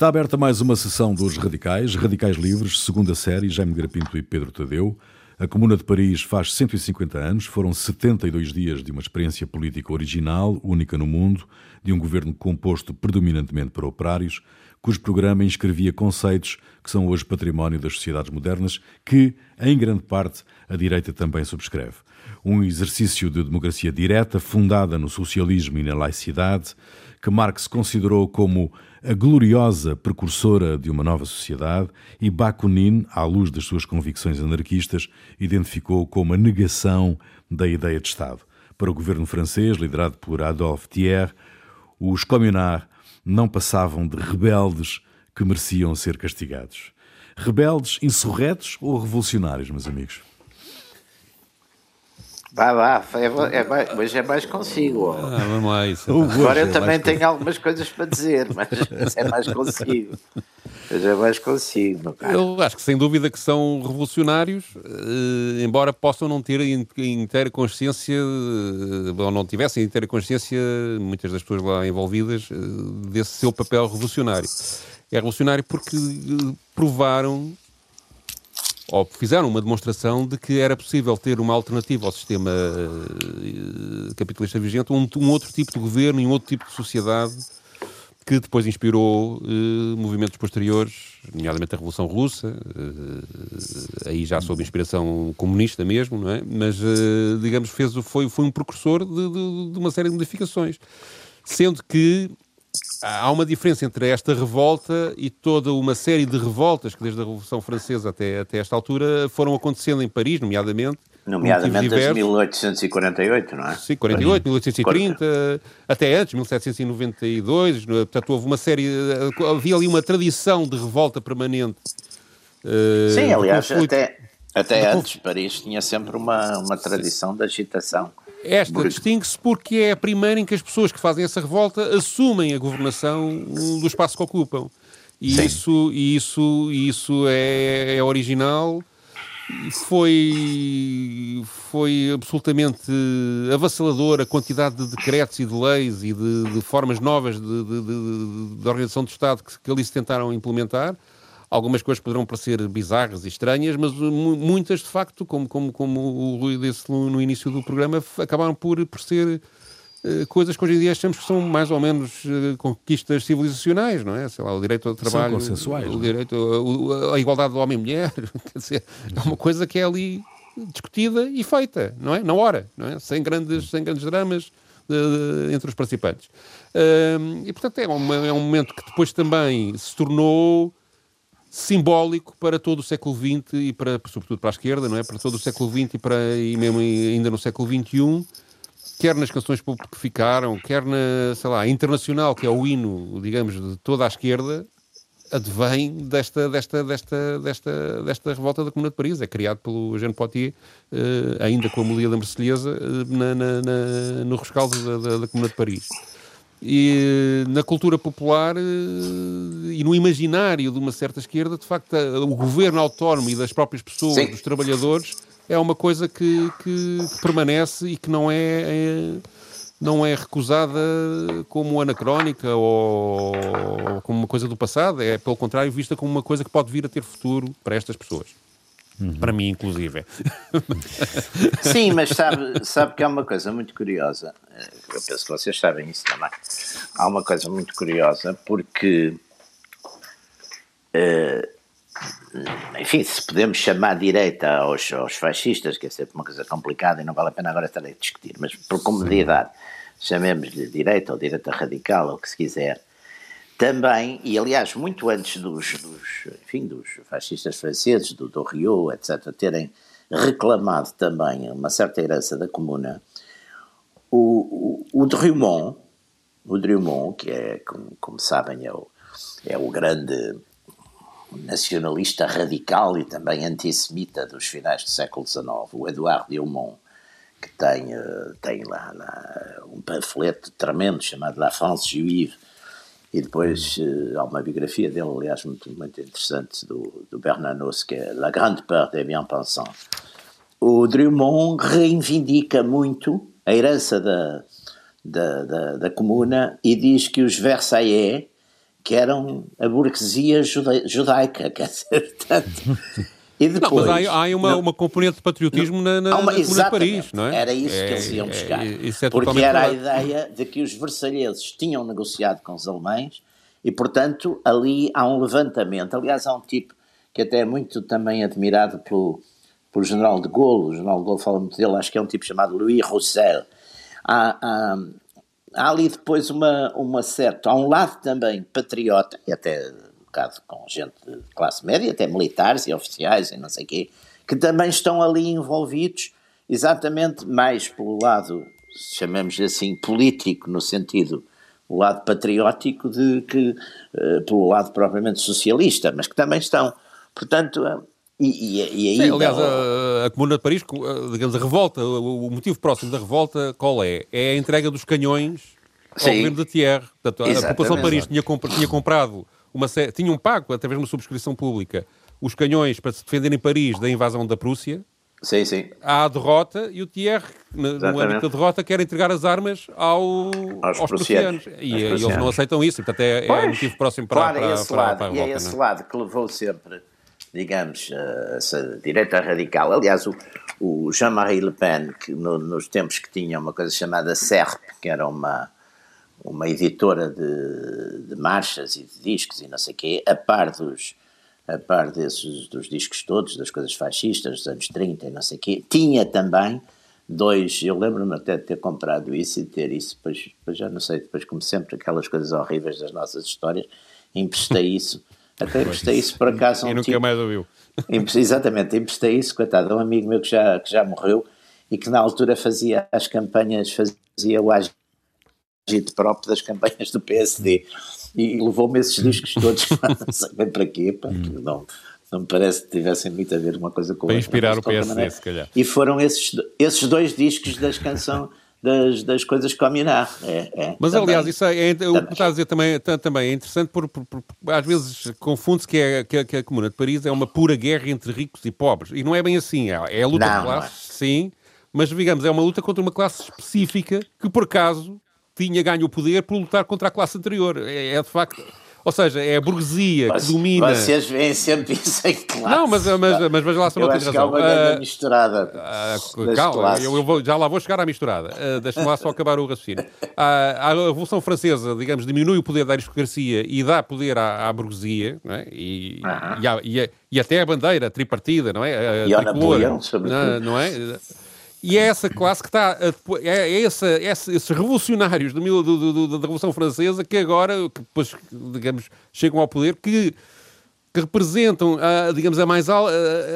Está aberta mais uma sessão dos Radicais, Radicais Livres, segunda série, Jaime Grapinto e Pedro Tadeu. A Comuna de Paris faz 150 anos, foram 72 dias de uma experiência política original, única no mundo, de um governo composto predominantemente por operários, cujo programa inscrevia conceitos que são hoje património das sociedades modernas, que, em grande parte, a direita também subscreve. Um exercício de democracia direta, fundada no socialismo e na laicidade, que Marx considerou como a gloriosa precursora de uma nova sociedade, e Bakunin, à luz das suas convicções anarquistas, identificou como a negação da ideia de Estado. Para o governo francês, liderado por Adolphe Thiers, os communards não passavam de rebeldes que mereciam ser castigados. Rebeldes insurretos ou revolucionários, meus amigos? Vá lá, é, é mais, mas é mais consigo. Ah, vamos lá, isso. Agora eu é também tenho algumas coisas para dizer, mas é mais consigo. Mas é mais consigo. Eu acho que sem dúvida que são revolucionários, eh, embora possam não ter inteira consciência, eh, ou não tivessem inteira consciência, muitas das pessoas lá envolvidas, eh, desse seu papel revolucionário. É revolucionário porque provaram ou fizeram uma demonstração de que era possível ter uma alternativa ao sistema uh, capitalista vigente, um, um, outro tipo de governo e um outro tipo de sociedade que depois inspirou uh, movimentos posteriores, nomeadamente a Revolução Russa, uh, aí já sob inspiração comunista mesmo, não é? Mas, digamos, fez, foi, foi um precursor de, de, de uma série de modificações. Sendo que há uma diferença entre esta revolta e toda uma série de revoltas que, desde a Revolução Francesa até, até esta altura, foram acontecendo em Paris, nomeadamente. Nomeadamente desde 1848, não é? Sim, 48, 1830, 40. até antes, 1792. Portanto, houve uma série. Havia ali uma tradição de revolta permanente. Uh, Sim, aliás, até, até antes, Paris tinha sempre uma, uma tradição de agitação. Esta distingue-se porque é a primeira em que as pessoas que fazem essa revolta assumem a governação do espaço que ocupam. E Sim. isso, isso, isso é, é original foi, foi absolutamente avassalador a quantidade de decretos e de leis e de, de formas novas de, de, de, organização do Estado que, que ali se tentaram implementar. Algumas coisas poderão parecer bizarras e estranhas, mas muitas, de facto, como, como, como o Rui disse no, início do programa, acabaram por, por ser uh, coisas que hoje em dia achamos que são mais ou menos uh, conquistas civilizacionais, não é? Sei lá, o direito ao trabalho, o é? direito, a, a igualdade do homem e mulher, quer dizer, é uma coisa que é ali discutida e feita, não é? Na hora, não é? Sem grandes, sem grandes dramas uh, entre os participantes. e, portanto, é, uma, é um momento que depois também se tornou simbólico para todo o século XX e para, sobretudo para a esquerda, não é? Para todo o século XX e, para, e mesmo ainda no século XXI, quer nas canções que ficaram, quer na, sei lá, internacional, que é o hino, digamos, de toda a esquerda, advém desta, desta, desta, desta, desta revolta da Comuna de Paris. É criado pelo Eugène Poitier, uh, ainda com a melodia da Marselhesa, uh, na, na, na, no rescaldo da, da, da Comuna de Paris. E na cultura popular eh, e no imaginário de uma certa esquerda, de facto, o governo autónomo e das próprias pessoas, Sim. dos trabalhadores, é uma coisa que, que, que permanece e que não é, é, não é recusada como anacrónica ou, ou como uma coisa do passado, é pelo contrário vista como uma coisa que pode vir a ter futuro para estas pessoas. Uhum. Para mim, inclusive. Sim, mas sabe, sabe que há uma coisa muito curiosa. Eh, eu penso que vocês sabem isso também. Há uma coisa muito curiosa porque. Uh, enfim, se podemos chamar direita aos, aos, fascistas, que é sempre uma coisa complicada e não vale a pena agora estar a discutir, mas por comodidade, chamemos-lhe direita ou direita radical, ou o que se quiser, também, e aliás, muito antes dos, dos, enfim, dos fascistas franceses, do, do Rio, etc., terem reclamado também uma certa herança da comuna, o, o, o Drummond, o Drummond, que é, como, como sabem, é o, é o grande nacionalista radical e também antissemita dos finais do século XIX, o Edouard Drummond, que tem, eh, tem lá, lá um panfleto tremendo chamado La France Juive, e depois uh, há uma biografia dele, aliás, muito, muito interessante, do, do Bernanos, que é La Grande Peur des Bien-Pensants. O Drummond reivindica muito a herança da, da, da, da comuna e diz que os Versaillais que eram a burguesia judaica, quer dizer, tanto. E depois, não, mas há, há uma, não, uma componente de patriotismo não, na, na, uma, na Paris, não é? Era isso é, que eles iam buscar. É, é porque era a ideia de que os versalheses tinham negociado com os alemães e, portanto, ali há um levantamento. Aliás, há um tipo que até é muito também admirado pelo, pelo general de Gaulle, o general de Gaulle fala muito dele, acho que é um tipo chamado Louis Roussel. Há, há, há ali depois uma, uma certa, há um lado também patriota, e até bocado com gente de classe média, até militares e oficiais e não sei quê, que também estão ali envolvidos exatamente mais pelo lado, chamemos assim, político, no sentido, o lado patriótico, de que, uh, pelo lado propriamente socialista, mas que também estão. Portanto, uh, e, e, e aí, Sim, aliás, a, a, Comuna de Paris, digamos, a revolta, o, o, motivo próximo da revolta, qual é? É a entrega dos canhões ao Sim. governo de Thiers. Portanto, a população de Paris tinha, comp tinha comprado, uma tinham pago, através de uma subscrição pública, os canhões para se defender em Paris da invasão da Prússia. Sim, sim. Há a derrota e o Thiers, no âmbito da derrota, quer entregar as armas ao, aos, aos prussianos. E, e, eles não aceitam isso, portanto é, é motivo próximo para, claro, para, é esse para, lado, para a revolta. E é esse não? lado que levou sempre digamos, eh, essa direita radical. Aliás, o, o Jean-Marie Le Pen, que no, nos tempos que tinha uma coisa chamada SERP, que era uma, uma editora de, de marchas e de discos e não sei o quê, a par dos a par desses, dos discos todos, das coisas fascistas dos anos 30 e não sei o quê, tinha também dois, eu lembro-me até de ter comprado isso e de ter isso, depois, depois já não sei, depois como sempre, aquelas coisas horríveis das nossas histórias, emprestei isso até emprestei isso por acaso. E nunca tipo, mais ouviu. Exatamente, emprestei isso, coitado, um amigo meu que já, que já morreu e que na altura fazia as campanhas, fazia o agito próprio das campanhas do PSD e levou-me esses discos todos, não sei bem para quê, pá, hum. não, não me parece que tivessem muito a ver uma coisa com a outra. Para inspirar o PSD, se calhar. E foram esses, esses dois discos das canções das, das coisas que combinar. É, é, Mas também, aliás, isso é, é, o que está a dizer também, também é interessante, por, por, por às vezes confunde-se que, é, que, que, a Comuna de Paris é uma pura guerra entre ricos e pobres. E não é bem assim. É, é a luta não, de classes, é. sim, mas digamos, é uma luta contra uma classe específica que por acaso tinha ganho o poder por lutar contra a classe anterior. É, é de facto ou seja, é a burguesia mas, que domina. Vocês veem sempre isso em classe. Não, mas, mas, mas veja lá se não tem razão. Que há uma grande uh, misturada. Uh, calma, eu, eu vou, já lá vou chegar à misturada. Uh, Deixa-me lá só acabar o raciocínio. A Revolução Francesa, digamos, diminui o poder da aristocracia e dá poder à, à burguesia, é? e, -huh. e, a, e, a, e, até a bandeira tripartida, não é? A, e ao Napoleão, sobretudo. Não, não é? E é essa classe que está. A, é, é essa, esses revolucionários do, do, do, da Revolução Francesa que agora, que depois, digamos, chegam ao poder, que, que representam, a, digamos, a mais a,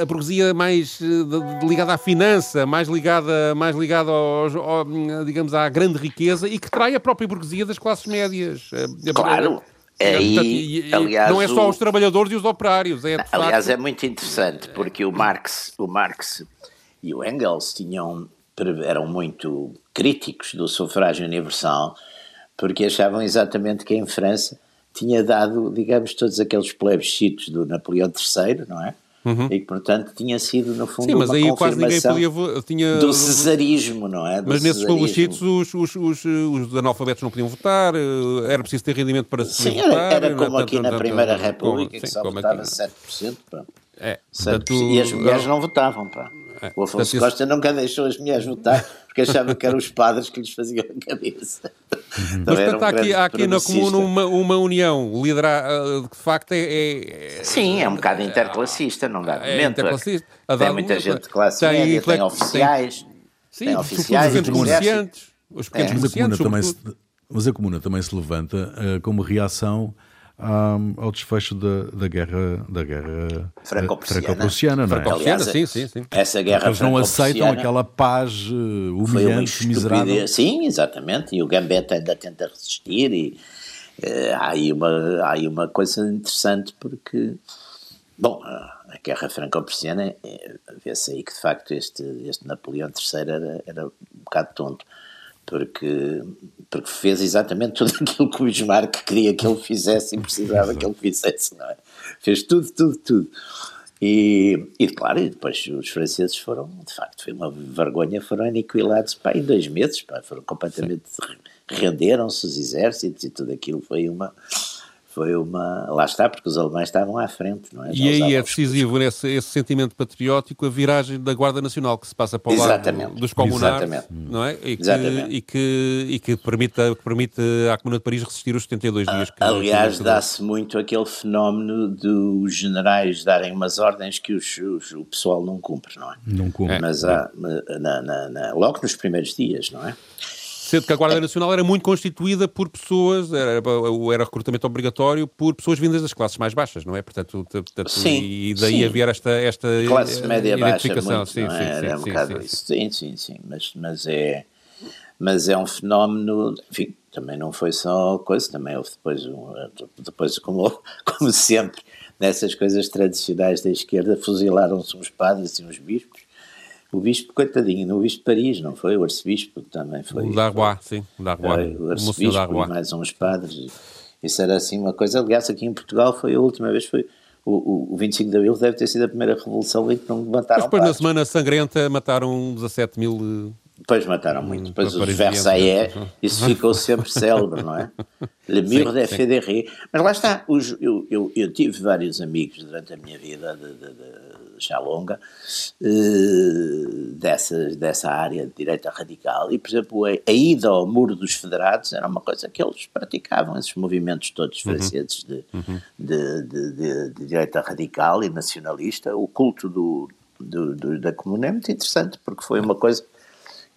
a burguesia mais de, ligada à finança, mais ligada, mais ligada aos, ao, digamos, à grande riqueza e que trai a própria burguesia das classes médias. Claro. É aí, aliás, não é só os trabalhadores e os operários. É, aliás, facto... é muito interessante porque o Marx, o Marx e o Engels tinham, eram muito críticos do sufrágio universal, porque achavam exatamente que em França tinha dado, digamos, todos aqueles plebiscitos do Napoleão III, não é? Uhum. E que, portanto, tinha sido, no fundo, Sim, mas aí quase ninguém podia, tinha, do cesarismo, não é? Do mas nesses plebiscitos os, os, os, os, analfabetos não podiam votar, eh, era preciso ter rendimento para se Sim, votar. Era, era como aqui na Primeira República, como, que só votava aqui. 7%. Pá. É, 7%. Portanto, e as mulheres não votavam, pá. É. O Afonso Portanto, Costa isso... nunca deixou as mulheres votar porque achava que eram os padres que lhes faziam a cabeça. Uhum. Então, Mas portanto, um há aqui, há aqui na comuna uma, uma união liderar, uh, de facto é, é, Sim, é um bocado interclassista, não dá é interclassista. Tem muita gente de classe tem, média, tem oficiais, tem, sim, tem oficiais, os pequenos comerciantes, os pequenos é. comerciantes. Mas a, comuna também se, mas a comuna também se levanta uh, como reação um, ao desfecho da, da guerra da guerra franco-prussiana, franco não é? Aliás, sim, sim, sim. Essa guerra Eles não aceitam aquela paz uh, humilhante, miserável. Sim, exatamente. E o Gambetta ainda tenta resistir e uh, há, aí uma, há aí uma coisa interessante porque, bom, a guerra franco-prussiana, é, vê-se aí que de facto este, este Napoleão III era, era um bocado tonto porque, porque fez exatamente tudo aquilo que o Bismarck queria que ele fizesse e precisava que ele fizesse, não é? Fez tudo, tudo, tudo. E, e claro, e depois os franceses foram, de facto, foi uma vergonha, foram aniquilados pá, em dois meses, pá, foram completamente, renderam-se os exércitos e tudo aquilo, foi uma, foi uma. Lá está, porque os alemães estavam à frente, não é? Já e aí é decisivo nesse esse sentimento patriótico a viragem da Guarda Nacional que se passa para o Exatamente. lado dos comunares, Exatamente. não é? E que, Exatamente. e que, e que permite, que permite à Comuna de Paris resistir os 72 dias. Que Aliás, dá-se muito aquele fenómeno dos generais darem umas ordens que os, os, o pessoal não cumpre, não é? Não cumpre. Mas há, na, na, na, logo nos primeiros dias, não é? Sendo que a Guarda Nacional era muito constituída por pessoas, era, era recrutamento obrigatório por pessoas vindas das classes mais baixas, não é? Portanto, portanto sim, e daí sim. haver esta, esta classe eh, média baixa, muito, sim, é? sim, era um sim, bocado sim, isso. Sim, sim, sim, mas, mas, é, mas é um fenómeno, enfim, também não foi só coisa, também houve depois, um, depois como, como sempre, nessas coisas tradicionais da esquerda, fuzilaram-se uns padres e uns bispos, o bispo, coitadinho, no bispo de Paris, não foi? O arcebispo também foi. O Darbois, sim, o Darbois. O arcebispo e mais uns padres. Isso era assim uma coisa. Aliás, aqui em Portugal foi a última vez, foi o, o, 25 de Abril deve ter sido a primeira revolução em que não mataram Mas depois padres. na Semana Sangrenta mataram 17 mil... Depois mataram muito. Depois os Versailles, isso ficou sempre célebre, não é? Le Mur de Fédéré. Mas lá está, os, eu, eu, eu, tive vários amigos durante a minha vida de, de, de já longa, eh, dessa, dessa área de direita radical. E, por exemplo, a, ida ao Muro dos Federados era uma coisa que eles praticavam, esses movimentos todos uhum. franceses de, uhum. de, de, de, de, direita radical e nacionalista. O culto do, do, do, da Comuna é muito interessante, porque foi uma coisa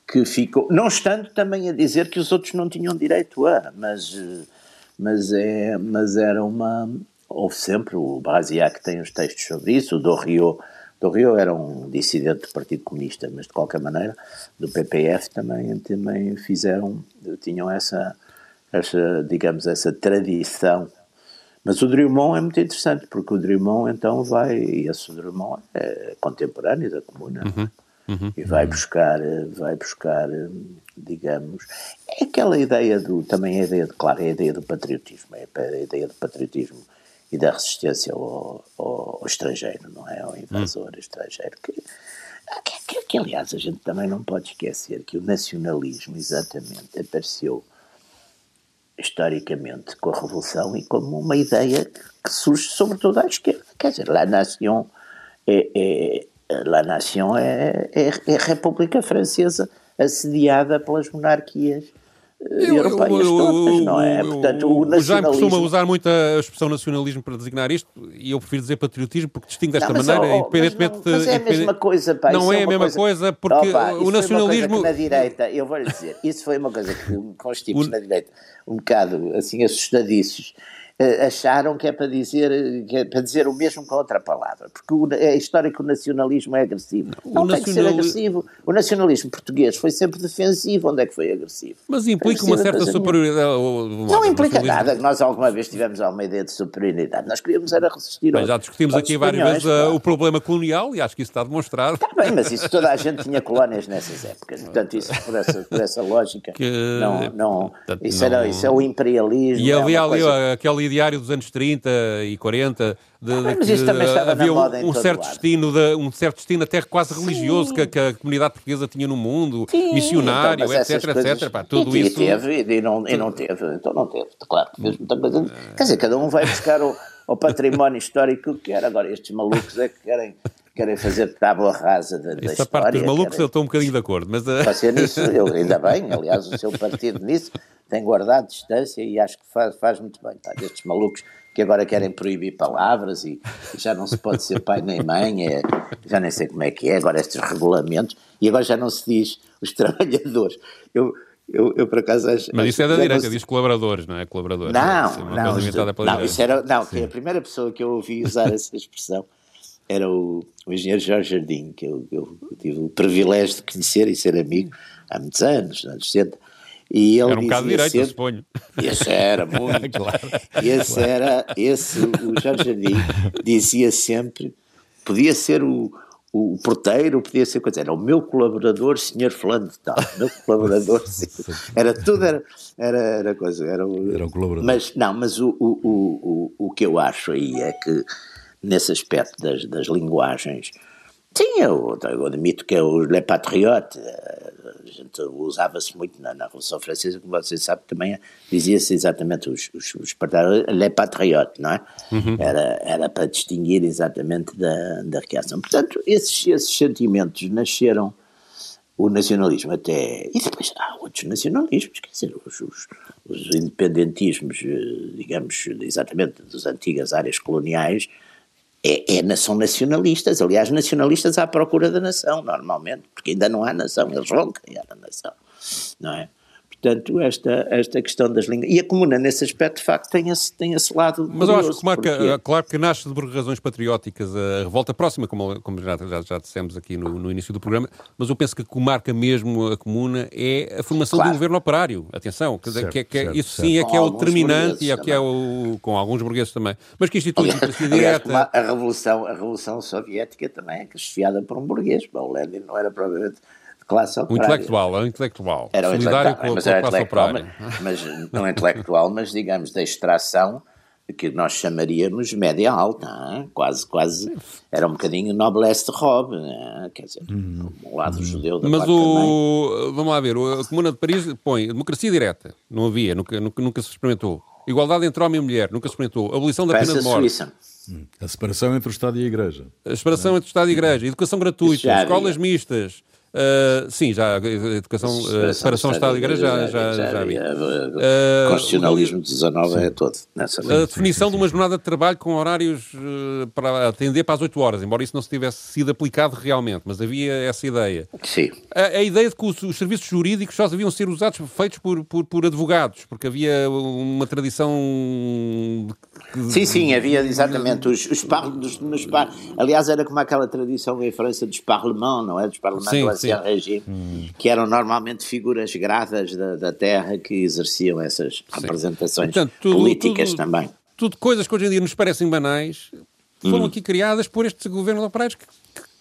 que ficou, não estando também a dizer que os outros não tinham direito a, mas, mas, é, mas era uma, houve sempre, o Brasiac tem os textos sobre isso, o Dorrio, Dorrio era um dissidente do Partido Comunista, mas de qualquer maneira, do PPF também, também fizeram, tinham essa, essa, digamos, essa tradição. Mas o Drummond é muito interessante, porque o Drummond então vai, e esse Drummond é contemporâneo da Comuna, uhum. Uhum. e vai buscar, vai buscar, digamos, é aquela ideia do, também a ideia de, claro, é a ideia do patriotismo, é a ideia do patriotismo e da resistência ao, ao, ao estrangeiro, não é? Ao invasor hum. estrangeiro. Que, que, que, que, aliás, a gente também não pode esquecer que o nacionalismo, exatamente, apareceu historicamente com a Revolução e como uma ideia que surge sobretudo à esquerda. Quer dizer, La Nation é, é, La Nation é, é, é a República Francesa assediada pelas monarquias europeias eu, todas, não é? Portanto, o, nacionalismo... Jaime costuma usar muito a expressão nacionalismo para designar isto e eu prefiro dizer patriotismo porque distingue desta não, maneira, oh, independentemente... Mas, não, mas é a mesma coisa, pá. Não é, é a mesma coisa, coisa porque Opa, o nacionalismo... na direita, eu vou lhe dizer, isso foi uma coisa que com os tipos o... na direita um bocado assim assustadiços acharam que é para dizer, que é para dizer o mesmo com outra palavra, porque o, é a história que o nacionalismo é agressivo. Não o tem nacional... que ser agressivo. O nacionalismo português foi sempre defensivo, onde é que foi agressivo? Mas implica uma certa superioridade. Não implica nada, nós alguma vez tivemos alguma ideia de superioridade, nós queríamos era resistir bem, Já discutimos aqui várias vezes uh, o problema colonial e acho que isso está demonstrado. Está bem, mas isso toda a gente tinha colónias nessas épocas, portanto isso por essa, por essa lógica, que... não, não, isso, não... Era, isso é o imperialismo. E havia é ali coisa... aquele ideário dos anos 30 e 40 de, ah, mas isso também estava havia um, um certo destino de, um certo destino até quase Sim. religioso que, que, a comunidade portuguesa tinha no mundo, Sim, missionário, então, etc, coisas... etc. Pá, tudo e, isso. Teve, e não, e não teve, então não teve, claro, fez muita coisa. Quer dizer, cada um vai buscar o, o património histórico que quer. Agora, estes malucos é que querem querem fazer tábua rasa da, da Essa história. parte dos malucos querem... eu estou um bocadinho de acordo, mas... Uh... nisso, eu, ainda bem, aliás, o seu partido nisso tem guardado distância e acho que faz, faz muito bem. Estes malucos que agora querem proibir palavras e já não se pode ser pai nem mãe, é, já nem sei como é que é, agora estes regulamentos, e agora já não se diz os trabalhadores. Eu, eu, eu por acaso acho. Mas isso é da direita, se... diz colaboradores, não é? Colaboradores. Não, é não, não, não isso era. Não, que a primeira pessoa que eu ouvi usar essa expressão era o, o engenheiro Jorge Jardim, que eu, eu, tive o privilégio de conhecer e ser amigo há muitos anos, nos anos 60. E ele era um bocado direito, sempre, suponho. Esse era, muito. claro, esse claro. era, esse, o Jorge Jardim dizia sempre, podia ser o, o porteiro, podia ser coisa, era o meu colaborador, senhor fulano de tal, meu colaborador, era tudo, era, era, era coisa, era, o, era um colaborador. Mas, não, mas o, o, o, o, que eu acho aí é que, nesse aspecto das, das linguagens, sim, eu, eu admito que o Le Patriote, a gente usava-se muito na, na, Revolução Francesa, como você sabe, também dizia-se exatamente os, os, os les patriotes, não é? Uhum. Era, era para distinguir exatamente da, da reação. Portanto, esses, esses sentimentos nasceram o nacionalismo até. E depois há outros nacionalismos, quer dizer, os, os, os independentismos, eh, digamos, exatamente das antigas áreas coloniais, é, é, são nacionalistas, aliás, nacionalistas à procura da nação, normalmente, porque ainda não há nação, eles vão criar a nação, não é? Portanto, esta, esta questão das línguas. E a comuna, nesse aspecto, de facto, tem esse, tem esse lado. Mas eu acho que marca, porque... claro que nasce por razões patrióticas a revolta próxima, como, como já, já, já dissemos aqui no, no, início do programa, mas eu penso que o que marca mesmo a comuna é a formação claro. de um governo operário. Atenção, certo, que, que, certo, isso certo. sim é que é o determinante e é que é o. com alguns burgueses também. Mas que institui a direta. A Revolução, a Revolução Soviética também é chefiada por um burguês. O Lenin não era provavelmente classe operária. Um intelectual, é um intelectual. Era um Solidário intelectual, com, mas com era a classe operária. Mas, mas não intelectual, mas digamos da extração que nós chamaríamos média alta, hein? quase, quase, era um bocadinho noblesse de robe, hein? quer dizer, hum. um lado judeu da Mas o, vamos lá ver, a Comuna de Paris põe democracia direta, não havia, nunca, nunca, nunca se experimentou. Igualdade entre homem e mulher, nunca se experimentou. Abolição da pena de morte. Suíça. Hum. A separação entre o Estado e a Igreja. A separação entre o Estado e a Igreja. Educação gratuita, escolas mistas, Uh, sim, já, educação, uh, separação Estado e Igreja já, já, já, já vi. Uh, Constitucionalismo 19 sim. é todo nessa A definição de uma jornada de trabalho com horários para atender para as 8 horas, embora isso não se tivesse sido aplicado realmente, mas havia essa ideia. Sim. A, a ideia de que os, os, serviços jurídicos só deviam ser usados, feitos por, por, por advogados, porque havia uma tradição. De... Sim, sim, havia exatamente os, os, par, dos, nos par, Aliás, era como aquela tradição em França dos parlements, não é? Dos parlamentos Regime, hum. que eram normalmente figuras gradas da, da terra que exerciam essas Sim. representações Portanto, tudo, políticas tudo, também. Tudo coisas que hoje em dia nos parecem banais, foram hum. aqui criadas por estes governos operários que,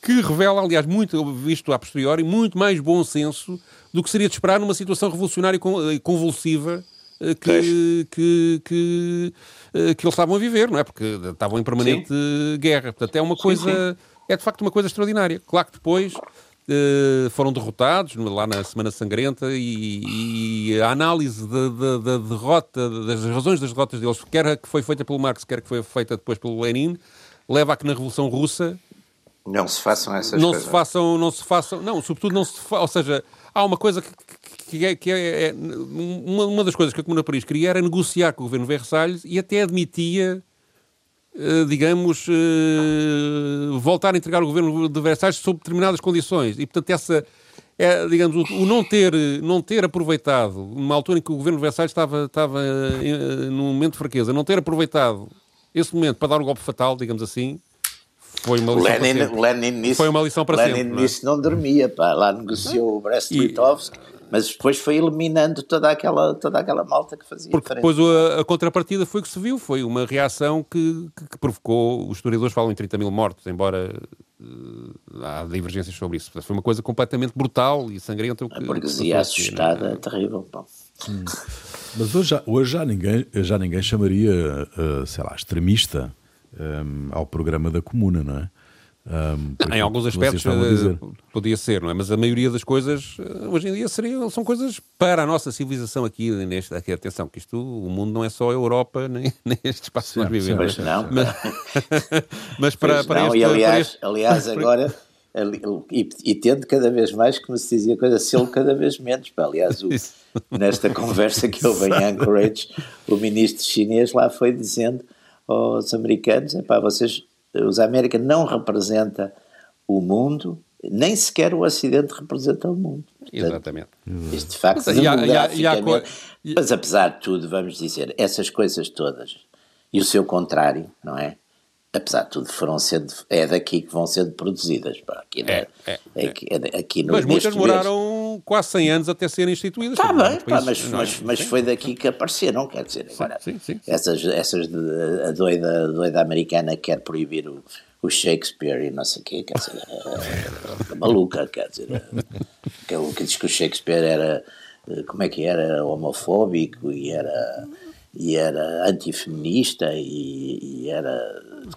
que revela, aliás, muito, visto a posteriori, muito mais bom senso do que seria de esperar numa situação revolucionária e convulsiva eh, que, que, que, eh, que, eles estavam a viver, não é? Porque estavam em permanente Sim. guerra. Portanto, é uma coisa, sim, sim. é de facto uma coisa extraordinária. Claro que depois foram derrotados lá na Semana Sangrenta e, e a análise da, derrota, das razões das derrotas deles, quer que foi feita pelo Marx, quer que foi feita depois pelo Lenin, leva a que na Revolução Russa não se façam essas não coisas. Se façam, não se façam, não, sobretudo não se fa... ou seja, há uma coisa que, que, é, que é, é uma, uma, das coisas que a Comuna Paris queria era negociar com o governo Versalhes e até admitia eh, digamos, uh, voltar a entregar o governo de Versalhes sob determinadas condições. E, portanto, essa, é, digamos, o, não ter, não ter aproveitado, numa altura em que o governo de Versalhes estava, estava uh, num momento de fraqueza, não ter aproveitado esse momento para dar um golpe fatal, digamos assim, foi uma lição Lenin, para sempre. Lenin nisso, foi uma lição para Lenin sempre. Lenin nisso não, é? não dormia, pá. lá negociou o Brest-Litovsk mas depois foi eliminando toda aquela, toda aquela malta que fazia Porque depois a, a, contrapartida foi que se viu, foi uma reação que, que, que, provocou, os historiadores falam em 30 mil mortos, embora uh, há divergências sobre isso. Foi uma coisa completamente brutal e sangrenta. A burguesia assustada, é terrível. Hum. Mas hoje já, hoje já, ninguém, já ninguém chamaria, uh, sei lá, extremista um, ao programa da Comuna, não é? Um, em alguns aspectos uh, podia ser, não é? Mas a maioria das coisas uh, hoje em dia seriam, são coisas para a nossa civilização aqui, neste, aqui atenção, que isto, o mundo não é só a Europa, nem, nem este espaço que nós vivemos. Pois não. Mas, mas para, para não, este, e aliás, este... aliás agora, e, e tendo cada vez mais, como se dizia coisa, selo cada vez menos. Aliás, o, nesta conversa que houve em Anchorage, o ministro chinês lá foi dizendo aos americanos, é pá, vocês os América não representa o mundo, nem sequer o Ocidente representa o mundo. Portanto, Exatamente. Isto de facto, mas, demograficamente, mas apesar de tudo, vamos dizer, essas coisas todas e o seu contrário, não é? apesar de tudo, foram sendo, é daqui que vão sendo produzidas. Pá, aqui, é, é, é, aqui, é, aqui no, mas muitas demoraram quase 100 anos até serem instituídas. Está bem, pá, mas, mas, mas foi daqui que apareceram, quer dizer, agora, sim, sim, sim. essas, essas de, a doida, a doida americana quer proibir o, o Shakespeare e não sei o quê, quer dizer, é, é, maluca, quer dizer, que, que diz que o Shakespeare era, como é que era, homofóbico e era e era antifeminista e, e era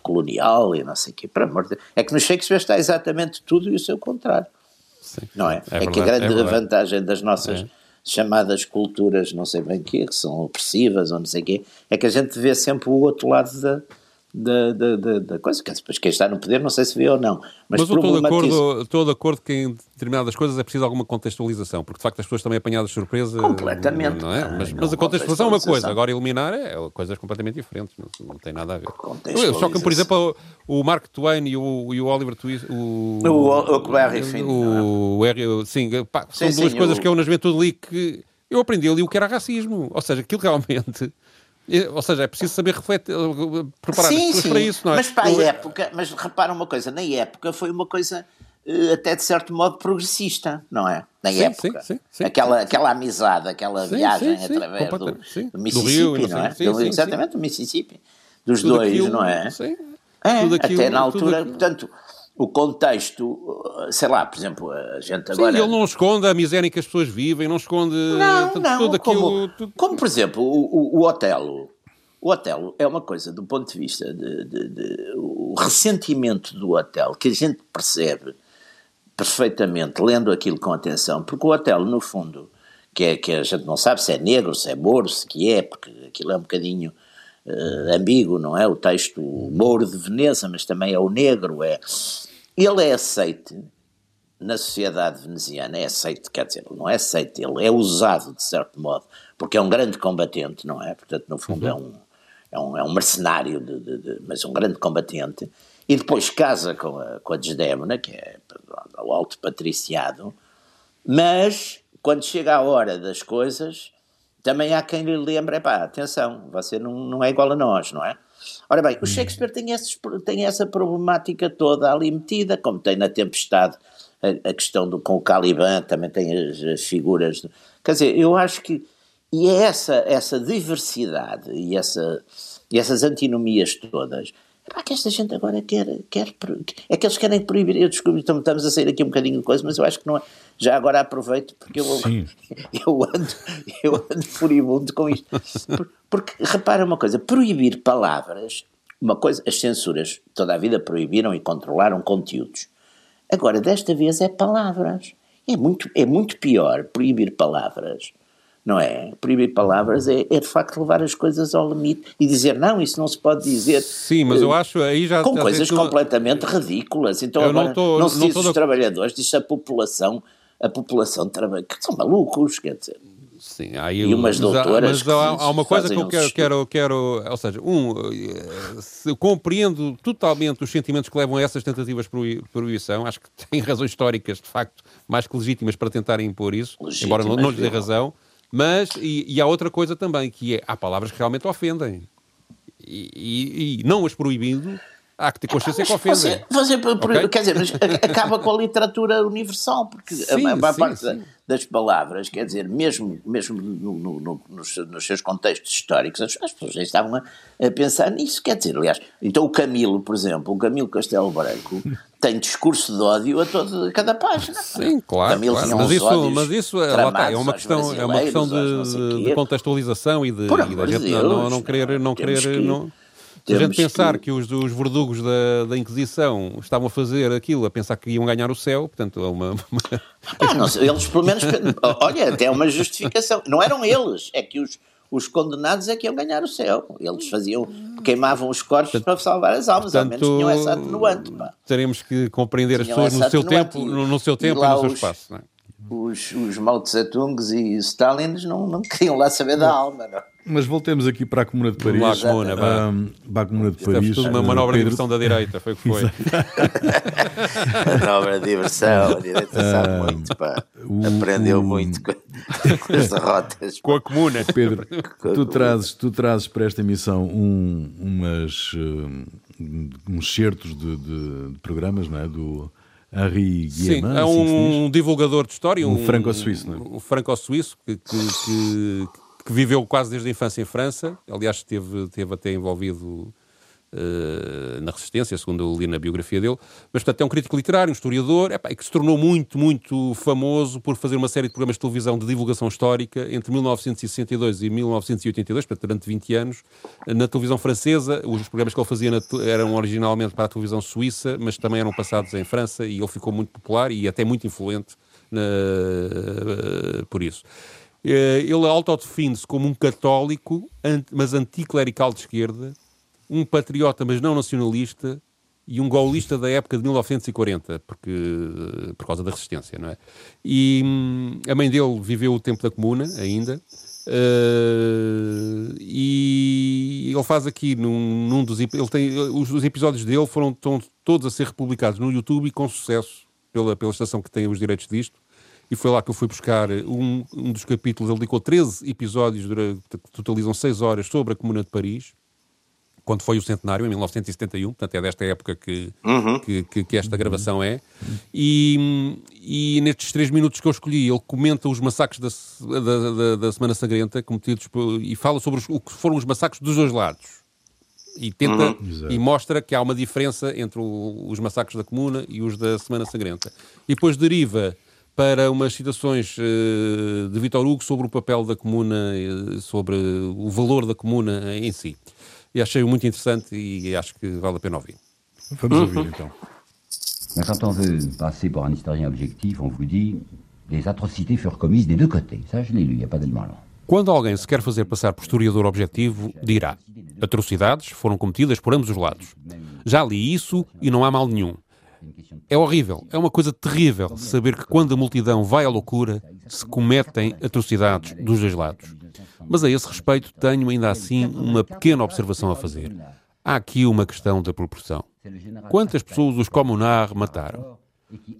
colonial e não sei o quê. Para amor de... É que no Shakespeare está exatamente tudo e o seu contrário. Sim. Não é? É, é que a grande é vantagem das nossas é. chamadas culturas, não sei bem quê, que são opressivas ou não sei quê, é que a gente vê sempre o outro lado da, da, da, da, da coisa, que depois quem está no poder não sei se vê ou não. Mas, mas eu estou de, acordo, estou de acordo que em determinadas coisas é preciso alguma contextualização, porque de facto as pessoas também apanhadas de surpresa. Completamente. Não é? Mas, não, mas a contextualização é uma coisa, agora eliminar é coisas completamente diferentes, não, não tem nada a ver. Só que, por exemplo, o Mark Twain e o, e o Oliver Twist. O, o, o, o Barry. O, o, sim, pá, são sim, duas sim, coisas que eu na juventude li que eu aprendi ali o que era racismo. Ou seja, aquilo realmente ou seja, é preciso saber refletir, preparar sim, as pessoas sim. para isso, não é? Mas para a é- época, mas repara uma coisa, na época foi uma coisa eh, até de certo modo progressista, não é? Na sim, época. Sim, sim, aquela, aquela amizade, aquela viagem através do, do, Mississippi, do Rio, não é? Do, exatamente, do Mississippi. Dos tudo dois, aquilo, não é? Sim. É, aquilo, até na altura, portanto, o contexto, sei lá, por exemplo, a gente agora... Sim, ele não esconde a miséria em que as pessoas vivem, não esconde não, tudo, não, tudo aquilo... Como, tudo... como, por exemplo, o, o, o Otelo. O Otelo é uma coisa, do ponto de vista de, de, de, o ressentimento do Otelo, que a gente percebe perfeitamente, lendo aquilo com atenção, porque o Otelo, no fundo, que, é, que a gente não sabe se é negro, se é moro, se que é, porque aquilo é um bocadinho uh, ambíguo, não é? O texto Mouro de Veneza, mas também é o negro, é ele é aceite na sociedade veneziana, é aceite, quer dizer, não é aceite, ele é usado de certo modo, porque é um grande combatente, não é? Portanto, no fundo uhum. é, um, é, um, é um mercenário, de, de, de, mas um grande combatente, e depois casa com a, com a Desdémona, que é o alto patriciado, mas quando chega a hora das coisas, também há quem lhe lembre, pá, atenção, você não, não é igual a nós, não é? Ora bem, o hum. Shakespeare tem, esses, tem essa problemática toda ali metida, como tem na Tempestade a, a questão do, com o Caliban, também tem as, as figuras. Do, quer dizer, eu acho que. E é essa, essa diversidade e, essa, e essas antinomias todas Pá, que esta gente agora quer, quer. É que eles querem proibir. Eu descobri, estamos a sair aqui um bocadinho de coisa, mas eu acho que não é. Já agora aproveito, porque eu, eu, ando, eu ando furibundo com isto. Porque, repara uma coisa: proibir palavras, uma coisa, as censuras toda a vida proibiram e controlaram conteúdos. Agora, desta vez é palavras. É muito, é muito pior proibir palavras não é? Proibir palavras é, é, de facto levar as coisas ao limite e dizer não, isso não se pode dizer. Sim, mas eu acho aí já. Com já coisas completamente ridículas. Então eu agora não, tô, não se não diz os da... trabalhadores, diz a população, a população de trabalho, que são malucos, quer dizer. Sim, aí, e umas doutoras. Mas há, há uma coisa que eu quero, quero, quero, ou seja, um, eu compreendo totalmente os sentimentos que levam a essas tentativas de proibição, acho que têm razões históricas, de facto, mais que legítimas para tentarem impor isso, legítimas, embora não, não lhes dê razão. Mas, e, e, há outra coisa também, que é, há palavras que realmente ofendem. E, e, e não as proibindo, há que ter consciência que ofendem. Você, você, okay? Quer dizer, mas acaba com a literatura universal, porque sim, a maior parte sim. das palavras, quer dizer, mesmo, mesmo no, no, no, nos, nos, seus contextos históricos, as, as pessoas já estavam a, a, pensar nisso, quer dizer, aliás, então o Camilo, por exemplo, o Camilo Castelo Branco, tem discurso de ódio a, toda, a cada página. Sim, claro. Camilo claro. Mas, isso, mas isso é, é uma questão, é uma questão de, de contextualização e de, e da gente Deus, não, não, querer. Não querer que... não, se a gente pensar que, que os, os verdugos da, da Inquisição estavam a fazer aquilo, a pensar que iam ganhar o céu, portanto, é uma. uma... Ah, não, eles pelo menos. Olha, até uma justificação. Não eram eles, é que os, os condenados é que iam ganhar o céu. Eles faziam, queimavam os corpos portanto, para salvar as almas, portanto, ao menos tinham essa atenuante. Pá. Teremos que compreender tinham as pessoas no seu, tempo, no, no seu tempo e, e no seu os, espaço. Não é? Os, os Mao Tse-tungs e Stalins não, não queriam lá saber da alma. Não. Mas voltemos aqui para a Comuna de Paris. Lá a comuna, um, para a Comuna de Paris. Tudo uma manobra Pedro... de diversão da direita, foi o que foi. manobra de diversão, a direita sabe muito, pá. O, Aprendeu o... muito com, com, as derrotas. Com a Comuna. Pedro, tu, trazes, tu trazes para esta emissão um, umas, uh, uns certos de, de, de programas, não é? Do Henri Guillemin. Sim, é um assim divulgador de história. Um, um franco-suíço, não é? Um franco-suíço que, que, que, que, viveu quase desde a infância em França. Aliás, esteve, esteve até envolvido na Resistência, segundo eu li na biografia dele. Mas, portanto, é um crítico literário, um historiador, epá, que se tornou muito, muito famoso por fazer uma série de programas de televisão de divulgação histórica entre 1962 e 1982, portanto, durante 20 anos, na televisão francesa. Os programas que ele fazia eram originalmente para a televisão suíça, mas também eram passados em França e ele ficou muito popular e até muito influente na, uh, por isso. Eh, ele autodefine-se como um católico, mas anticlerical de esquerda, um patriota, mas não nacionalista, e um gaulista da época de 1940, porque, por causa da resistência, não é? E hum, a mãe dele viveu o tempo da Comuna, ainda, uh, e ele faz aqui num, num dos... Ele tem, os, os, episódios dele foram estão todos a ser republicados no YouTube e com sucesso pela, pela estação que tem os direitos disto, e foi lá que eu fui buscar um, um dos capítulos, ele dedicou 13 episódios, que totalizam 6 horas, sobre a Comuna de Paris, quando foi o centenário, em 1971, portanto é desta época que, uhum. que, que, que, esta gravação é. E, e, nestes três minutos que eu escolhi, ele comenta os massacres da, da, da, da Semana Sagrenta cometidos por, e fala sobre os, o que foram os massacres dos dois lados. E tenta uhum. e mostra que há uma diferença entre o, os massacres da Comuna e os da Semana Sagrenta. E depois deriva para umas citações uh, de Vitor Hugo sobre o papel da Comuna, uh, sobre o valor da Comuna em si e achei muito interessante e acho que vale a pena ouvir. Vamos ouvir então. Mais quand on veut passer pour un historien objectif, on vous dit les atrocités furent commises des deux côtés. Ça, je l'ai lu, il n'y a pas d'élément. Quando alguém se quer fazer passar por historiador objetivo, dirá: atrocidades foram cometidas por ambos os lados. Já li isso e não há mal nenhum. É horrível, é uma coisa terrível saber que quando a multidão vai à loucura, se cometem atrocidades dos dois lados. Mas a esse respeito tenho ainda assim uma pequena observação a fazer. Há aqui uma questão da proporção. Quantas pessoas os comunar mataram?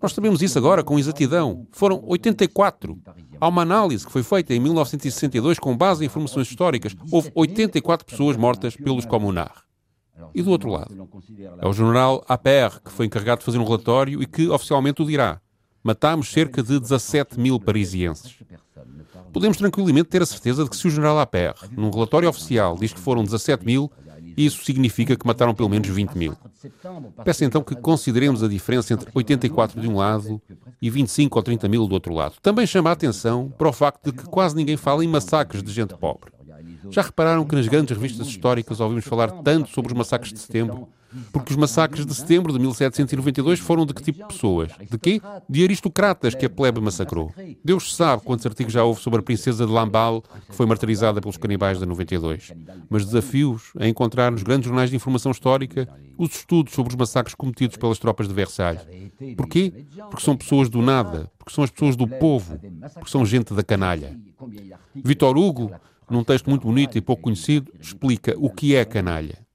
Nós sabemos isso agora com exatidão. Foram 84. Há uma análise que foi feita em 1962 com base em informações históricas. Houve 84 pessoas mortas pelos comunar. E do outro lado, é o general APR que foi encarregado de fazer um relatório e que oficialmente o dirá. Matámos cerca de 17 mil parisienses podemos tranquilamente ter a certeza de que se o general APR, num relatório oficial, diz que foram 17 mil, isso significa que mataram pelo menos 20 mil. Peço então que consideremos a diferença entre 84 de um lado e 25 ou 30 mil do outro lado. Também chama a atenção para o facto de que quase ninguém fala em massacres de gente pobre. Já repararam que nas grandes revistas históricas ouvimos falar tanto sobre os massacres de setembro porque os massacres de setembro de 1792 foram de que tipo de pessoas? De quê? De aristocratas que a plebe massacrou. Deus sabe quantos artigos já houve sobre a princesa de Lamballe, que foi martirizada pelos canibais da 92. Mas desafios a encontrar nos grandes jornais de informação histórica os estudos sobre os massacres cometidos pelas tropas de Versalhes. Porquê? Porque são pessoas do nada, porque são as pessoas do povo, porque são gente da canalha. Vitor Hugo, num texto muito bonito e pouco conhecido, explica o que é canalha.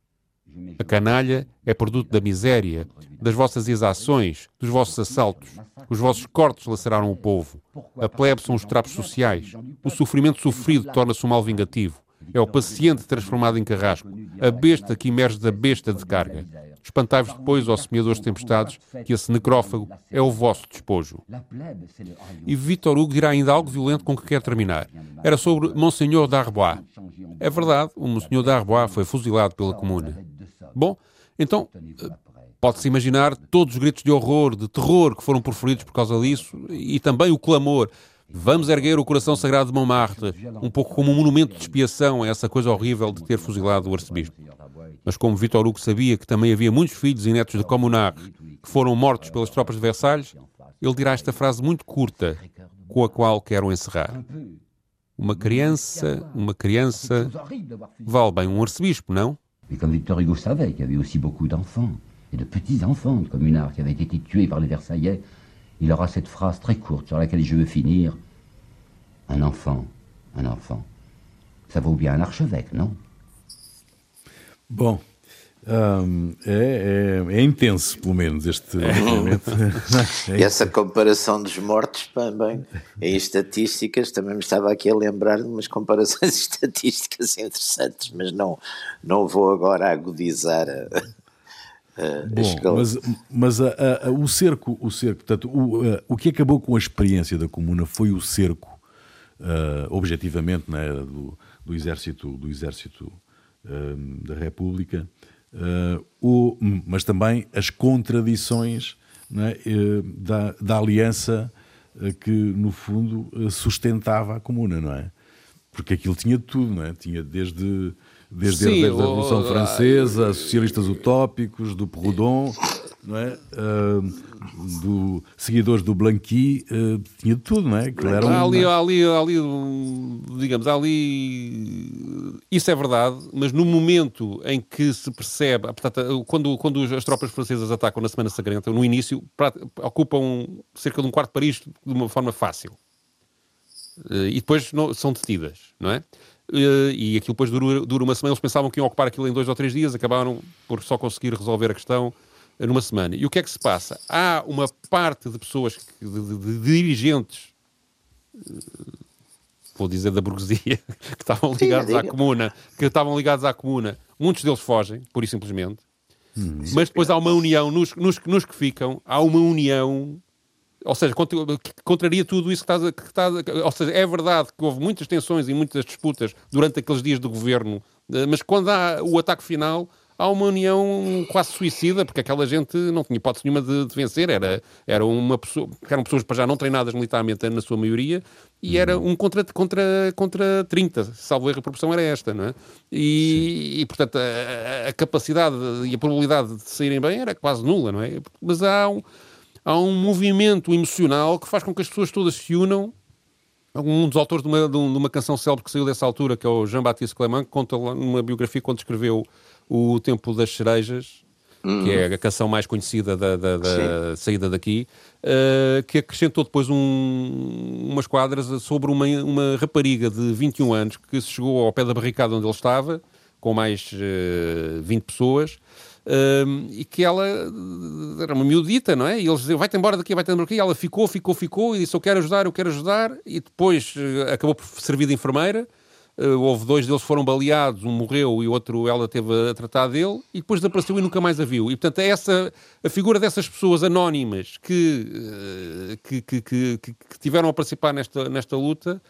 A canalha é produto da miséria, das vossas exações, dos vossos assaltos. Os vossos cortes laceraram o povo. A plebe são os trapos sociais. O sofrimento sofrido torna-se um mal vingativo. É o paciente transformado em carrasco. A besta que emerge da besta de carga. Espantai-vos depois, ó semeadores de tempestades, que esse necrófago é o vosso despojo. E Victor Hugo dirá ainda algo violento com que quer terminar. Era sobre Monsenhor d'Arbois. É verdade, o Monsenhor d'Arbois foi fuzilado pela Comuna. Bom, então pode-se imaginar todos os gritos de horror, de terror que foram proferidos por causa disso e também o clamor. Vamos erguer o coração sagrado de Montmartre, um pouco como um monumento de expiação a essa coisa horrível de ter fuzilado o arcebispo. Mas como Vitor Hugo sabia que também havia muitos filhos e netos de Comunar que foram mortos pelas tropas de Versalhes, ele dirá esta frase muito curta, com a qual quero encerrar. Uma criança, uma criança, vale bem um arcebispo, não? Et comme Victor Hugo savait qu'il y avait aussi beaucoup d'enfants, et de petits-enfants de communards qui avaient été tués par les Versaillais, il aura cette phrase très courte sur laquelle je veux finir. Un enfant, un enfant, ça vaut bien un archevêque, non? Bon, Um, é, é, é, intenso, pelo menos, este é. E essa comparação dos mortos também, em estatísticas, também me estava aqui a lembrar de umas comparações estatísticas interessantes, mas não, não vou agora agudizar a, a Bom, mas, mas a, a, o cerco, o cerco, portanto, o, o que acabou com a experiência da comuna foi o cerco, uh, objetivamente, né, do, do exército, do exército uh, da República Uh, o, mas também as contradições é? da, da, aliança que, no fundo, sustentava a comuna, não é? Porque aquilo tinha tudo, não é? Tinha desde, desde Sim, a Revolução o, Francesa, a socialistas utópicos, do Proudhon, não é? Uh, do, seguidores do Blanqui, uh, tinha de tudo, não é? Que era há, ali, há, ali, ali, digamos, ali. Isso é verdade, mas no momento em que se percebe, portanto, quando, quando as tropas francesas atacam na Semana Sagrenta, no início, ocupam cerca de um quarto de Paris de uma forma fácil. Uh, e depois não, são detidas, não é? Uh, e aquilo depois dura, dura uma semana. Eles pensavam que iam ocupar aquilo em dois ou três dias, acabaram por só conseguir resolver a questão numa semana. E o que é que se passa? Há uma parte de pessoas, de, de, de dirigentes, eh, vou dizer da burguesia, que estavam ligados Sim, à comuna, que estavam ligados à comuna, muitos deles fogem, pura e simplesmente. Hum, mas depois há uma união, nos, nos, nos que ficam, há uma união ou seja, contraria tudo isso que está, que está, Ou seja, é verdade que houve muitas tensões e muitas disputas durante aqueles dias do governo, eh, mas quando há o ataque final, há uma união quase suicida, porque aquela gente não tinha hipótese nenhuma de, de vencer, era, era uma pessoa, eram pessoas para já não treinadas militarmente na sua maioria, e era um contra, contra, contra 30, salvo erro, a proporção era esta, não é? E, e portanto, a, a, capacidade e a probabilidade de saírem bem era quase nula, não é? Mas há um, há um movimento emocional que faz com que as pessoas todas se unam um dos autores de uma, de uma canção célebre que saiu dessa altura, que é o Jean-Baptiste Clement, que conta numa biografia quando escreveu o Templo das Cerejas, que é a canção mais conhecida da, da, da saída daqui, uh, que acrescentou depois um, umas quadras sobre uma, uma rapariga de 21 anos que se chegou ao pé da barricada onde ele estava, com mais uh, eh, 20 pessoas, uh, e que ela era uma miudita, não é? E eles diziam, vai-te embora daqui, vai-te embora daqui. E ela ficou, ficou, ficou, e disse, eu quero ajudar, eu quero ajudar, e depois acabou por servir de enfermeira, Uh, houve dois deles foram baleados, um morreu e outro ela teve a tratar dele, e depois desapareceu e nunca mais a viu. E portanto, é essa, a figura dessas pessoas anónimas que, uh, que, que, que, que, tiveram a participar nesta, nesta luta,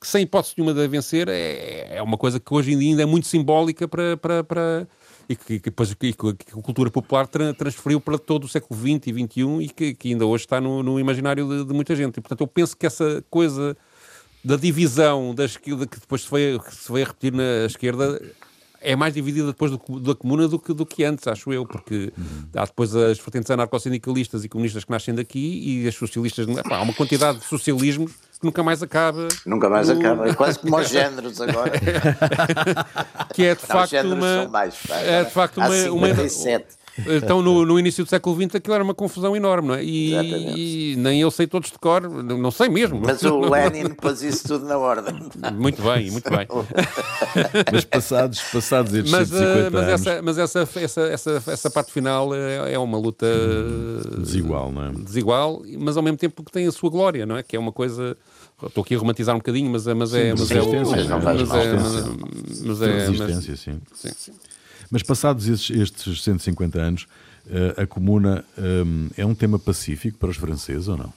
que sem hipótese nenhuma de a vencer, é, é uma coisa que hoje em dia ainda é muito simbólica para. para, para e que, que, depois, que, que a cultura popular tra, transferiu para todo o século XX e XXI e que, que ainda hoje está no, no imaginário de, de muita gente. E, portanto, eu penso que essa coisa da divisão da esquerda que depois se foi, que se foi a repetir na esquerda é mais dividida depois do, da comuna do que, do que antes, acho eu, porque há depois as vertentes anarcossindicalistas e comunistas que nascem daqui e as socialistas. Pá, há uma quantidade de socialismos que nunca mais acaba. Nunca mais acaba, é quase como os géneros agora. que é de Não, facto uma. Mais, é de facto uma. uma então, no, no, início do século XX, aquilo era uma confusão enorme, não é? E, e, nem eu sei todos de cor, não sei mesmo. Mas o Lenin pôs isso tudo na ordem. Muito bem, muito bem. mas passados, passados estes mas, 150 eh, mas anos... Essa, mas essa, essa, essa, essa parte final é, é uma luta... Desigual, não é? Desigual, mas ao mesmo tempo que tem a sua glória, não é? Que é uma coisa... Estou aqui a romantizar um bocadinho, mas, mas é... Mas é, mas, não mas, é, mas é... Resistência, sim. sim, sim. Mas passados estes, estes 150 anos, eh, a comuna um, é um tema pacífico para os franceses ou não?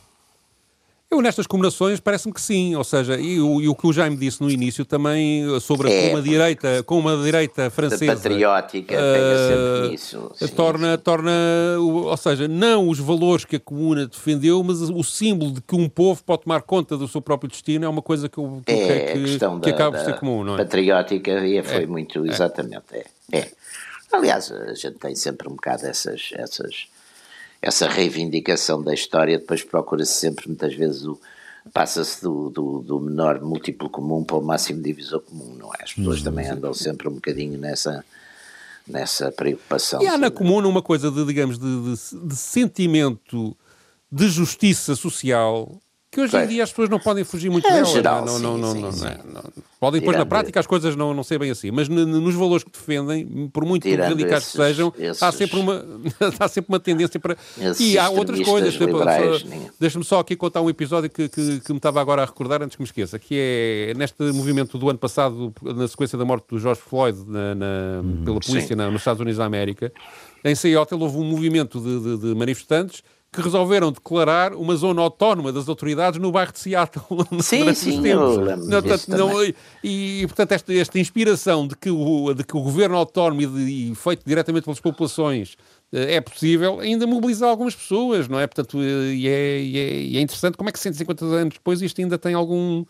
Eu, nestas comemorações, parece-me que sim. Ou seja, e o, e o, que o Jaime disse no início também sobre é, uma direita, com uma direita francesa. Patriótica, uh, sempre nisso. Sim, torna, sim. torna, ou seja, não os valores que a comuna defendeu, mas o símbolo de que um povo pode tomar conta do seu próprio destino é uma coisa que eu, que, é, que, que, que acaba por ser comum, não é? Patriótica, e foi é, muito, é. exatamente, é. É. Aliás, a gente tem sempre um bocado essas, essas, essa reivindicação da história, depois procura-se sempre, muitas vezes, o, passa-se do, do, do, menor múltiplo comum para o máximo divisor comum, não é? As pessoas uhum. também andam sempre um bocadinho nessa, nessa preocupação. E há na comuna uma coisa, de, digamos, de, de, de sentimento de justiça social que hoje em dia as pessoas não podem fugir muito é, dela. Geral, não, não, não, sim, não, Podem depois na prática as coisas não, não ser bem assim, mas nos valores que defendem, por muito radicais que sejam, há, sempre uma, há sempre uma tendência para. E há outras coisas. Deixa-me só aqui contar um episódio que, que, me estava agora a recordar antes que me esqueça, que é neste movimento do ano passado, na sequência da morte do George Floyd hum, pela polícia nos Estados Unidos da América, em Seattle houve um movimento de manifestantes que resolveram declarar uma zona autónoma das autoridades no bairro de Seattle. Sim, sim, lembro não, portanto, não, e, portanto, esta, esta inspiração de que, o, de que o governo autónomo e, e feito diretamente pelas populações eh, é possível ainda mobilizar algumas pessoas, não é? Portanto, eh, e é, e é, e é interessante como é que 150 anos depois isto ainda tem algum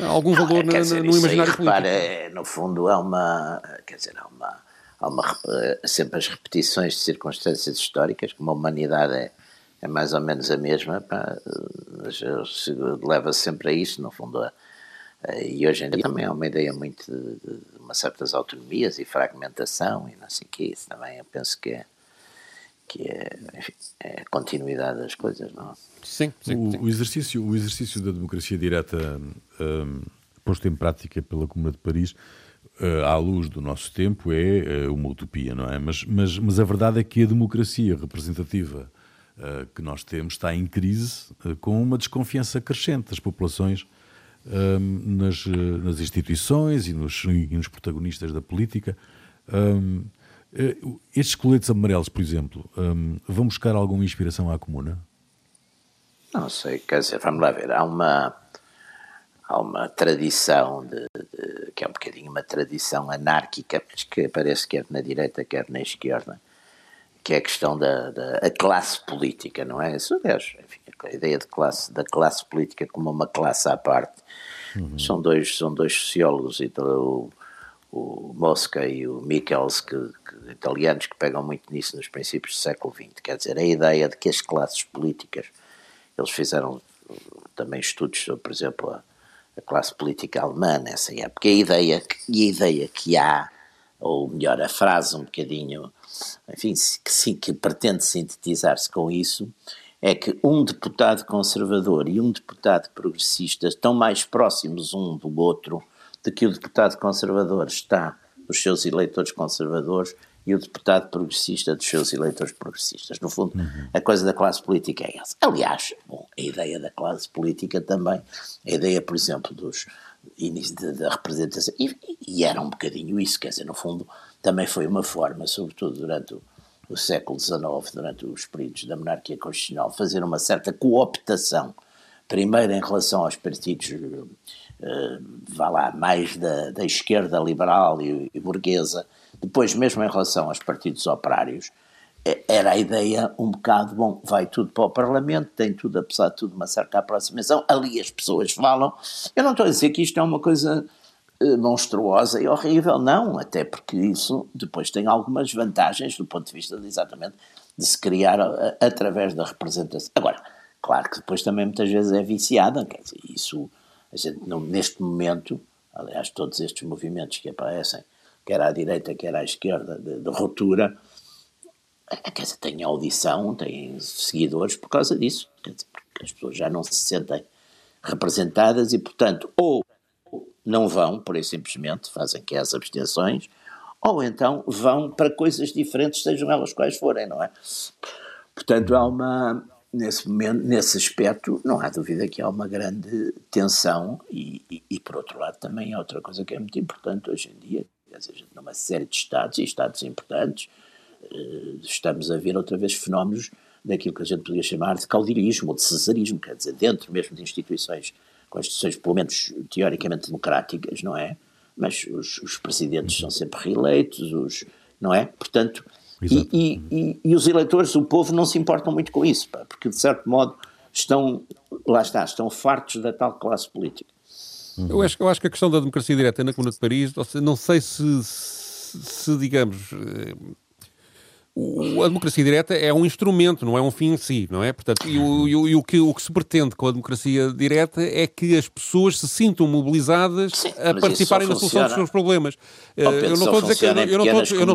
algum valor não, dizer, no, imaginário aí, político. Repara, no fundo há uma, quer dizer, há uma, há uma sempre as repetições de circunstâncias históricas, como a humanidade é, é mais ou menos a mesma, pá, leva sempre a isso, no fundo, a, e hoje em dia também há uma ideia muito de, de, de uma certas autonomias e fragmentação e não sei o que, isso também eu penso que é que é, enfim, é a continuidade das coisas, não? Sim, sim, o, sim. o exercício, o exercício da democracia direta um, posto em prática pela Comuna de Paris uh, à luz do nosso tempo é uh, uma utopia, não é? Mas, mas, mas a verdade é que a democracia representativa uh, que nós temos está em crise com uma desconfiança crescente das populações hum, nas, nas instituições e nos, e nos protagonistas da política. Um, eh, estes coletes amarelos, por exemplo, um, vão buscar alguma inspiração à comuna? Não sei, quer dizer, vamos lá ver. Há uma, há uma tradição, de, de, que é um bocadinho uma tradição anárquica, mas que aparece quer na direita, quer na esquerda, que é a questão da, da a classe política, não é? Isso, aliás, enfim, a ideia de classe, da classe política como uma classe à parte. Uhum. São, dois, são dois sociólogos, então, o Mosca e o Michels, que, que, italianos que pegam muito nisso nos princípios do século XX. Quer dizer, a ideia de que as classes políticas, eles fizeram também estudos sobre, por exemplo, a, a classe política alemã nessa época, e a ideia, e a ideia que há, ou melhor, a frase um bocadinho, enfim, que, sim, que pretende sintetizar-se com isso, é que um deputado conservador e um deputado progressista estão mais próximos um do outro de que o deputado conservador está dos seus eleitores conservadores e o deputado progressista dos seus eleitores progressistas. No fundo, uhum. a coisa da classe política é essa. Aliás, bom, a ideia da classe política também, a ideia, por exemplo, dos da representação, e, e, era um bocadinho isso, quer dizer, no fundo, também foi uma forma, sobretudo durante o, o século XIX, durante os períodos da monarquia constitucional, fazer uma certa cooptação, primeiro em relação aos partidos uh, vá lá, mais da, da esquerda liberal e, e, burguesa, depois mesmo em relação aos partidos operários, eh, era a ideia um bocado, bom, vai tudo para o Parlamento, tem tudo, apesar de tudo, uma certa aproximação, ali as pessoas falam, eu não estou a dizer que isto é uma coisa uh, monstruosa e horrível, não, até porque isso depois tem algumas vantagens do ponto de vista de, exatamente de se criar uh, através da representação. Agora, claro que depois também muitas vezes é viciada, quer dizer, isso a gente, não, neste momento, aliás, todos estes movimentos que aparecem, quer à direita, quer à esquerda, de, de ruptura, quer dizer, têm audição, têm seguidores por causa disso. Porque as pessoas já não se sentem representadas e, portanto, ou não vão, por aí simplesmente, fazem que as abstenções, ou então vão para coisas diferentes, sejam elas quais forem, não é? Portanto, há uma, nesse momento, nesse aspecto, não há dúvida que há uma grande tensão e, e, e, por outro lado também há outra coisa que é muito importante hoje em dia, quer dizer, numa série de estados e estados importantes, estamos a ver outra vez fenómenos daquilo que a gente podia chamar de caudilismo ou de cesarismo, quer dizer, dentro mesmo de instituições, com instituições pelo menos teoricamente democráticas, não é? Mas os, os presidentes são sempre reeleitos, os, não é? Portanto, e, e, e, e, os eleitores, o povo, não se importam muito com isso, pá, porque de certo modo estão, lá está, estão fartos da tal classe política. Eu acho, eu acho que a questão da democracia direta na Comuna de Paris, não sei se, se, se digamos, eh, o, a democracia direta é um instrumento, não é um fim em si, não é? Portanto, e, o, e, o, e o, que, o que se pretende com a democracia direta é que as pessoas se sintam mobilizadas Sim, a participarem na solução dos seus problemas. Eh, eu não estou a dizer que eu não, eu não estou, eu não,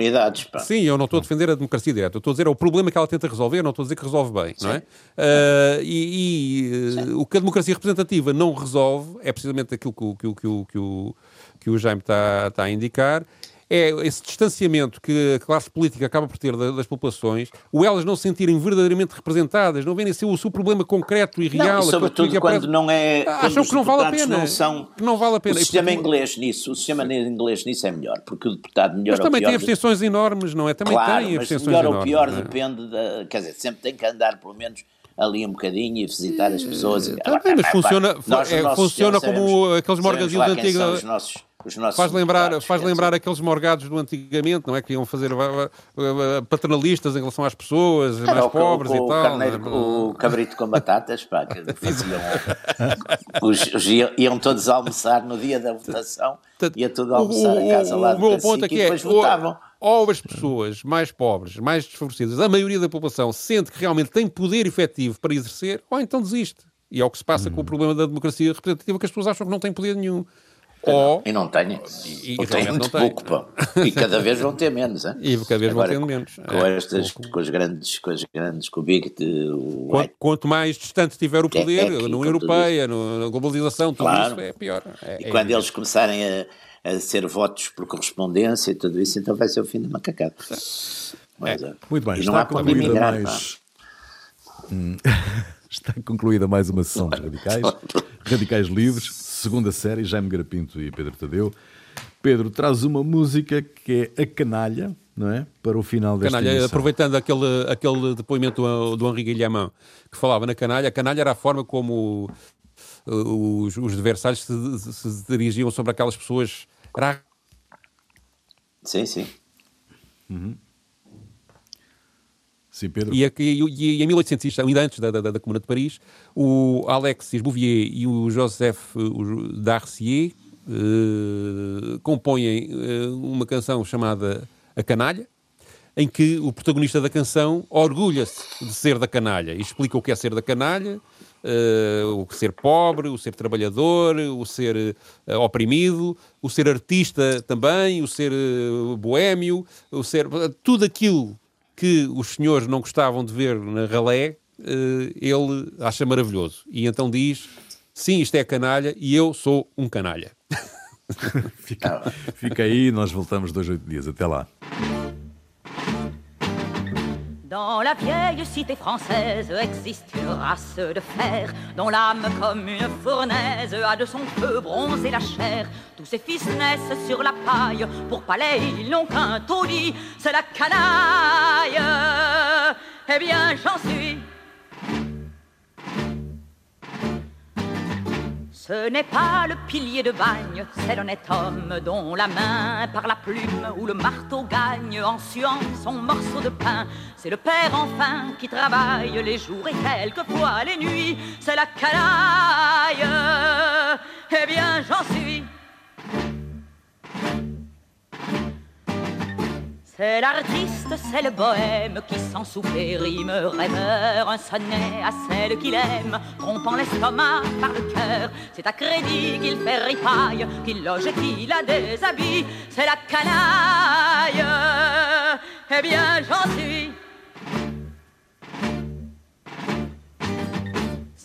Sim, eu não estou a defender a democracia direta. Eu estou a dizer é o problema que ela tenta resolver, não estou a dizer que resolve bem, Sim. não é? Uh, e, e uh, o que a democracia representativa não resolve é precisamente aquilo que, que, que, que, o, que o Jaime está, está a indicar é esse distanciamento que a classe política acaba por ter das populações, o elas não se sentirem verdadeiramente representadas, não verem o seu problema concreto e real. Não, sobretudo quando não é. Acham que não vale a pena. Não são, que não vale a pena. O sistema inglês nisso, o sistema inglês nisso é melhor, porque o deputado melhor Mas também tem abstenções de... enormes, não é? Também claro, tem abstenções melhor enormes. ou pior é? depende da. Quer dizer, sempre tem que andar pelo menos ali um bocadinho e visitar as pessoas. Tá bem, mas funciona, nós, é, funciona como aqueles morgadinhos antigos. Faz lembrar, faz lembrar aqueles morgados do antigamente, não é? Que iam fazer paternalistas em relação às pessoas Era mais o, pobres o, e tal. Carneiro, o cabrito com batatas, pá, que faziam. os, os, iam todos almoçar no dia da votação, ia tudo almoçar em casa lá do O meu ponto aqui é. Votavam ou as pessoas mais pobres, mais desfavorecidas, a maioria da população sente que realmente tem poder efetivo para exercer, ou então desiste. E é o que se passa hum. com o problema da democracia representativa, que as pessoas acham que não têm poder nenhum. Ou, e não têm. E, e têm muito pouco, pá. E cada vez vão ter menos. Hein? E cada vez Agora, vão ter menos. Com, é, estas, com, com, as grandes, com as grandes, com o Big. O quanto, quanto, mais distante tiver o poder, é, é, na União Europeia, no, na globalização, tudo claro. isso é pior. É, e é quando eles começarem a, a ser votos por correspondência e tudo isso, então vai ser o fim da macacada. Mas, é. Muito bem, está concluída mais. Hum. está concluída mais uma sessão dos radicais. Radicais Livres, segunda série, Jaime Garapinto e Pedro Tadeu. Pedro traz uma música que é A Canalha, não é? Para o final desta Canalha, emissão. aproveitando aquele, aquele depoimento do, do Henri Guilhamão, que falava na canalha, a canalha era a forma como uh, os, os adversários se, se, dirigiam sobre aquelas pessoas. Era... Sim, sim. Uhum. Sim, Pedro. E, e, e, em 1800, ainda antes da, da, da Comuna de Paris, o Alexis Bouvier e o Joseph Darcier uh, compõem uh, uma canção chamada A Canalha, em que o protagonista da canção orgulha-se de ser da canalha e explica o que é ser da canalha, uh, o ser pobre, o ser trabalhador, o ser uh, oprimido, o ser artista também, o ser uh, boêmio, o ser tudo aquilo que os senhores não gostavam de ver na ralé, eh, ele acha maravilhoso. E então diz: sim, isto é canalha e eu sou um canalha. fica, fica aí, nós voltamos dois, oito dias. Até lá. Dans la vieille cité française existe une race de fer dont l'âme comme une fournaise a de son feu bronzé la chair. Tous ses fils naissent sur la paille, pour palais ils n'ont qu'un taudis, c'est la canaille. Eh bien j'en suis Ce n'est pas le pilier de bagne, c'est l'honnête homme dont la main par la plume ou le marteau gagne en suant son morceau de pain. C'est le père enfin qui travaille les jours et quelquefois les nuits, c'est la canaille. Eh bien j'en suis C'est l'artiste, c'est le bohème qui sans souffler rime rêveur un sonnet à celle qu'il aime, trompant l'estomac par le cœur. C'est à crédit qu'il fait ripaille, qu'il loge et qu'il a des habits. C'est la canaille. Eh bien, j'en suis.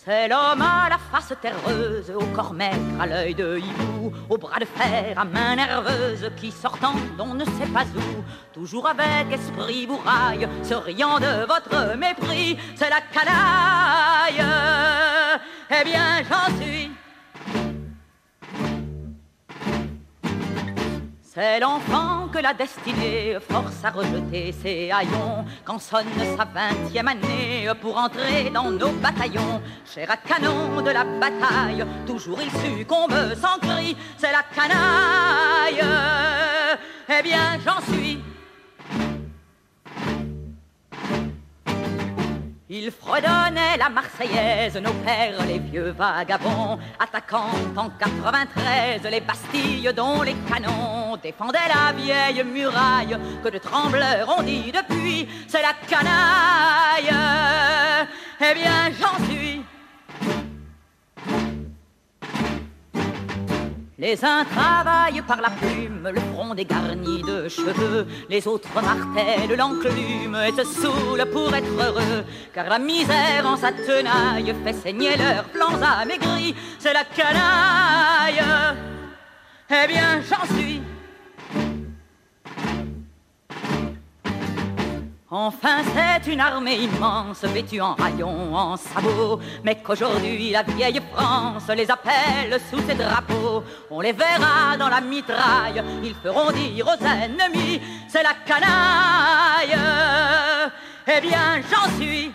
C'est l'homme à la face terreuse, au corps maigre, à l'œil de hibou, au bras de fer, à main nerveuse, qui sortant d'on ne sait pas où, toujours avec esprit bourraille, se riant de votre mépris, c'est la canaille. Eh bien, j'en suis. C'est l'enfant que la destinée force à rejeter ses haillons quand sonne sa vingtième année pour entrer dans nos bataillons. Cher à canon de la bataille, toujours il succombe sans cri, c'est la canaille. Eh bien, j'en suis Il fredonnait la Marseillaise, nos pères, les vieux vagabonds, attaquant en 93 les Bastilles dont les canons défendaient la vieille muraille que de trembleurs ont dit depuis, c'est la canaille. Eh bien, j'en suis Les uns travaillent par la plume, le front dégarni de cheveux, les autres martèlent l'enclume et se saoulent pour être heureux, car la misère en sa tenaille fait saigner leurs flancs amaigris, c'est la canaille. Eh bien, j'en suis Enfin, c'est une armée immense, vêtue en rayons, en sabots, mais qu'aujourd'hui la vieille France les appelle sous ses drapeaux. On les verra dans la mitraille, ils feront dire aux ennemis, c'est la canaille. Eh bien, j'en suis